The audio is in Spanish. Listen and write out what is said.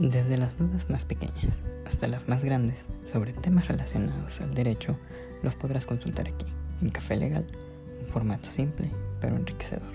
Desde las dudas más pequeñas hasta las más grandes sobre temas relacionados al derecho, los podrás consultar aquí, en Café Legal, un formato simple pero enriquecedor.